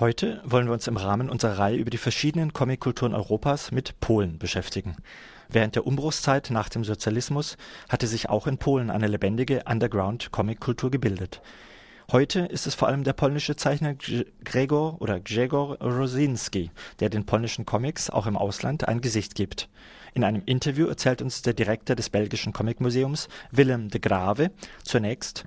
Heute wollen wir uns im Rahmen unserer Reihe über die verschiedenen Comickulturen Europas mit Polen beschäftigen. Während der Umbruchszeit nach dem Sozialismus hatte sich auch in Polen eine lebendige Underground-Comickultur gebildet. Heute ist es vor allem der polnische Zeichner Gregor oder Grzegor Rosinski, der den polnischen Comics auch im Ausland ein Gesicht gibt. In einem Interview erzählt uns der Direktor des belgischen Comicmuseums, Willem de Grave, zunächst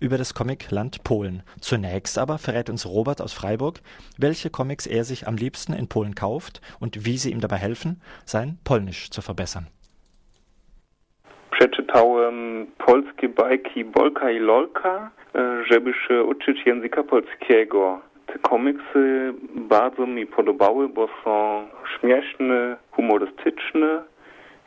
über das Comicland Polen. Zunächst aber verrät uns Robert aus Freiburg, welche Comics er sich am liebsten in Polen kauft und wie sie ihm dabei helfen, sein Polnisch zu verbessern. Przeczytałem polskie bajki Bolka i Lolka, żeby się uczyć języka polskiego. Te komiksy bardzo mi podobały, bo są śmieszne, humorystyczne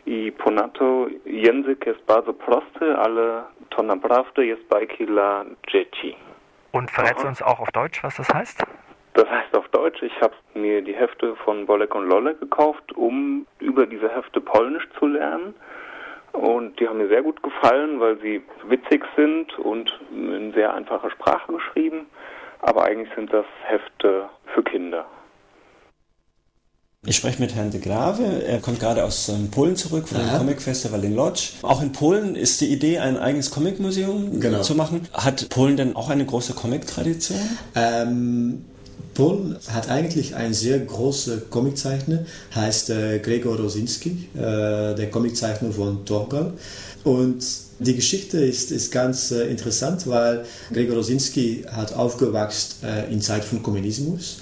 i ponadto język jest bardzo prosty, ale to naprawdę jest bajki dla dzieci. Und verrätst uns auch auf Deutsch, was das heißt? Das heißt auf Deutsch, ich habe mir die Hefte von Bolek und Lolle gekauft, um über diese Hefte Polnisch zu lernen. Und die haben mir sehr gut gefallen, weil sie witzig sind und in sehr einfacher Sprache geschrieben. Aber eigentlich sind das Hefte für Kinder. Ich spreche mit Herrn de Grave. Er kommt gerade aus ähm, Polen zurück von dem Comic Festival in Lodz. Auch in Polen ist die Idee, ein eigenes Comic-Museum genau. zu machen. Hat Polen denn auch eine große Comic-Tradition? Ähm, Polen hat eigentlich einen sehr großen Comiczeichner, heißt äh, Gregor Rosinski, äh, der Comiczeichner von Torgal. Und die Geschichte ist, ist ganz äh, interessant, weil Gregor Rosinski hat aufgewachsen äh, in Zeit von Kommunismus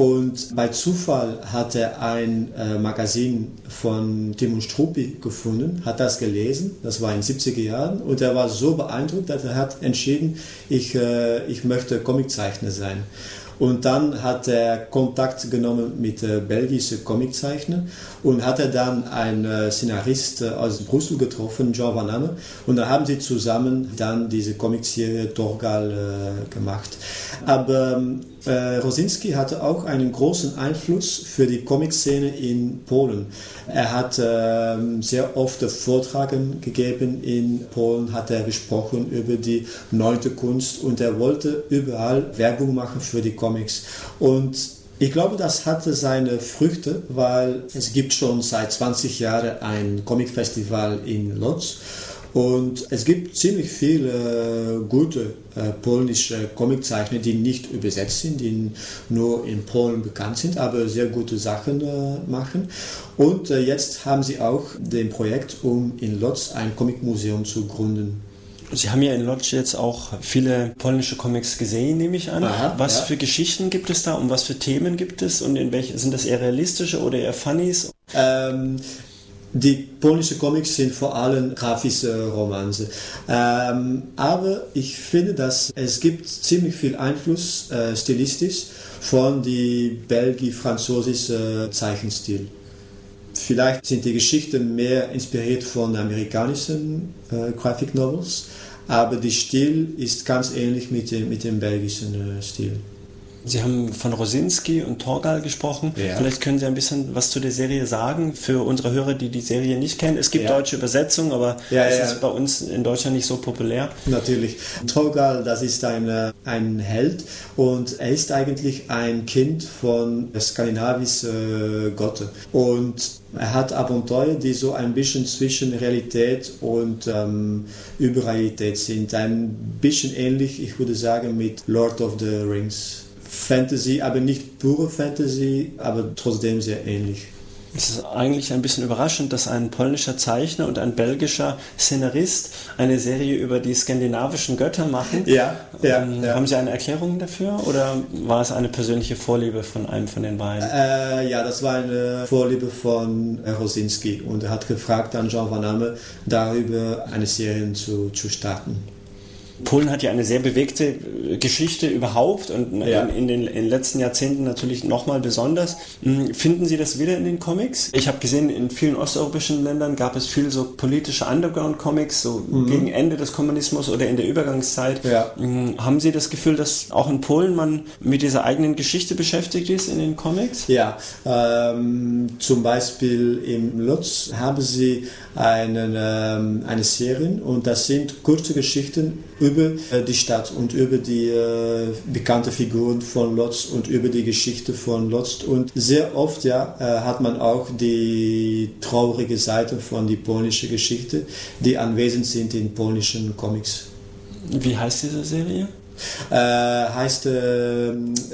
und bei Zufall hat er ein äh, Magazin von Timon Struppi gefunden, hat das gelesen, das war in den 70er Jahren, und er war so beeindruckt, dass er hat entschieden, ich, äh, ich möchte Comiczeichner sein. Und dann hat er Kontakt genommen mit äh, belgischen Comiczeichner und hat er dann einen äh, Szenarist aus Brüssel getroffen, Jean Van Amme. Und dann haben sie zusammen dann diese Comicserie Torgal äh, gemacht. Aber ähm, äh, Rosinski hatte auch einen großen Einfluss für die Comic-Szene in Polen. Er hat äh, sehr oft Vortragen gegeben in Polen, hat er gesprochen über die neunte Kunst und er wollte überall Werbung machen für die Comics. Und ich glaube, das hatte seine Früchte, weil es gibt schon seit 20 Jahren ein Comic-Festival in Lodz und es gibt ziemlich viele gute äh, polnische Comiczeichner, die nicht übersetzt sind, die nur in Polen bekannt sind, aber sehr gute Sachen äh, machen. Und äh, jetzt haben sie auch den Projekt, um in Lodz ein Comicmuseum zu gründen. Sie haben ja in Lodz jetzt auch viele polnische Comics gesehen, nehme ich an. Aha, was ja. für Geschichten gibt es da und was für Themen gibt es und in welche sind das eher realistische oder eher Funnies? Ähm, die polnischen Comics sind vor allem grafische Romanze. Ähm, aber ich finde, dass es gibt ziemlich viel Einfluss äh, stilistisch von dem belgisch-französischen Zeichenstil. Vielleicht sind die Geschichten mehr inspiriert von amerikanischen äh, Graphic Novels, aber der Stil ist ganz ähnlich mit dem, mit dem belgischen äh, Stil. Sie haben von Rosinski und Torgal gesprochen. Ja. Vielleicht können Sie ein bisschen was zu der Serie sagen für unsere Hörer, die die Serie nicht kennen. Es gibt ja. deutsche Übersetzungen, aber ja, es ist bei uns in Deutschland nicht so populär. Natürlich. Torgal, das ist ein, äh, ein Held und er ist eigentlich ein Kind von skandinavischen äh, Gotte. Und er hat Abenteuer, die so ein bisschen zwischen Realität und ähm, Überrealität sind. Ein bisschen ähnlich, ich würde sagen, mit Lord of the Rings. Fantasy, aber nicht pure Fantasy, aber trotzdem sehr ähnlich. Es ist eigentlich ein bisschen überraschend, dass ein polnischer Zeichner und ein belgischer Szenarist eine Serie über die skandinavischen Götter machen. Ja, ja, ähm, ja. Haben Sie eine Erklärung dafür oder war es eine persönliche Vorliebe von einem von den beiden? Äh, ja, das war eine Vorliebe von Rosinski und er hat gefragt an Jean Van Amme, darüber eine Serie zu, zu starten. Polen hat ja eine sehr bewegte äh, Geschichte überhaupt und ja. in, in, den, in, den, letzten Jahrzehnten natürlich nochmal besonders. Hm, finden Sie das wieder in den Comics? Ich habe gesehen, in vielen osteuropäischen Ländern gab es viel so politische Underground-Comics, so mhm. gegen Ende des Kommunismus oder in der Übergangszeit. Ja. Hm, haben Sie das Gefühl, dass auch in Polen man mit dieser eigenen Geschichte beschäftigt ist in den Comics? Ja, ähm, zum Beispiel im Lutz haben Sie einen, ähm, eine Serie und das sind kurze Geschichten über über äh, die Stadt und über die äh, bekannte Figuren von Lotz und über die Geschichte von Lotz. Und sehr oft ja, äh, hat man auch die traurige Seite von der polnischen Geschichte, die anwesend sind in polnischen Comics. Wie heißt diese Serie? Äh, heißt äh,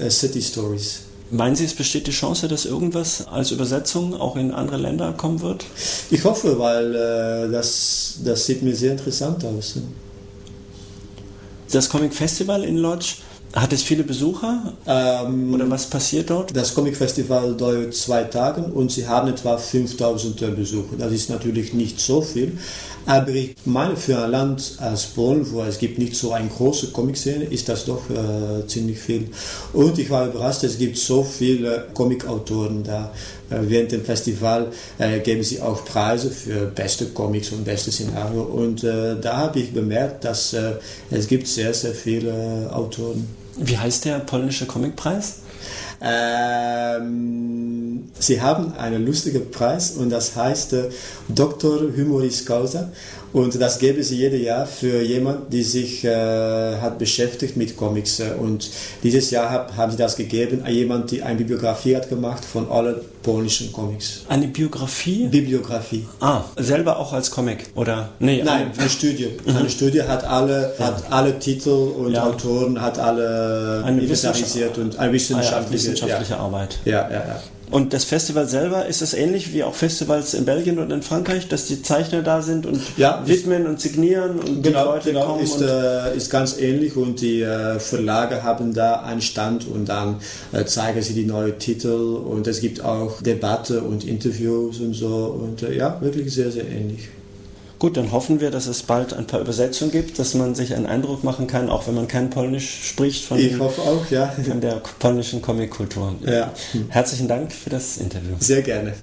City Stories. Meinen Sie, es besteht die Chance, dass irgendwas als Übersetzung auch in andere Länder kommen wird? Ich hoffe, weil äh, das, das sieht mir sehr interessant aus. Das Comic Festival in Lodz, hat es viele Besucher? Ähm, Oder was passiert dort? Das Comic Festival dauert zwei Tage und sie haben etwa 5000 Besucher. Das ist natürlich nicht so viel, aber ich meine, für ein Land als Polen, wo es gibt nicht so eine große Comic-Szene, ist das doch äh, ziemlich viel. Und ich war überrascht, es gibt so viele Comic-Autoren da. Äh, während dem Festival äh, geben sie auch Preise für beste Comics und beste Szenario. Und äh, da habe ich bemerkt, dass es gibt sehr, sehr viele Autoren. Wie heißt der polnische Comicpreis? Ähm, sie haben einen lustigen Preis und das heißt äh, Dr. Humoris Causa. Und das geben sie jedes Jahr für jemanden, der sich äh, hat beschäftigt mit Comics. Und dieses Jahr hab, haben sie das gegeben an jemanden, der eine Bibliografie hat gemacht von allen polnischen Comics. Eine Biografie? Bibliografie. Ah, selber auch als Comic oder? Nee, Nein, eine, eine Studie. Mhm. Eine Studie hat alle, ja. hat alle Titel und ja. Autoren, hat alle inventarisiert und eine wissenschaftliche, ah, ja, wissenschaftliche ja. Arbeit. Ja, ja, ja. Und das Festival selber, ist es ähnlich wie auch Festivals in Belgien und in Frankreich, dass die Zeichner da sind und ja, widmen und signieren und genau, die Leute genau, kommen? Ist, äh, ist ganz ähnlich und die äh, Verlage haben da einen Stand und dann äh, zeigen sie die neuen Titel und es gibt auch Debatte und Interviews und so und äh, ja, wirklich sehr, sehr ähnlich. Gut, dann hoffen wir, dass es bald ein paar Übersetzungen gibt, dass man sich einen Eindruck machen kann, auch wenn man kein Polnisch spricht, von, ich hoffe auch, ja. von der polnischen Comickultur. Ja. Herzlichen Dank für das Interview. Sehr gerne.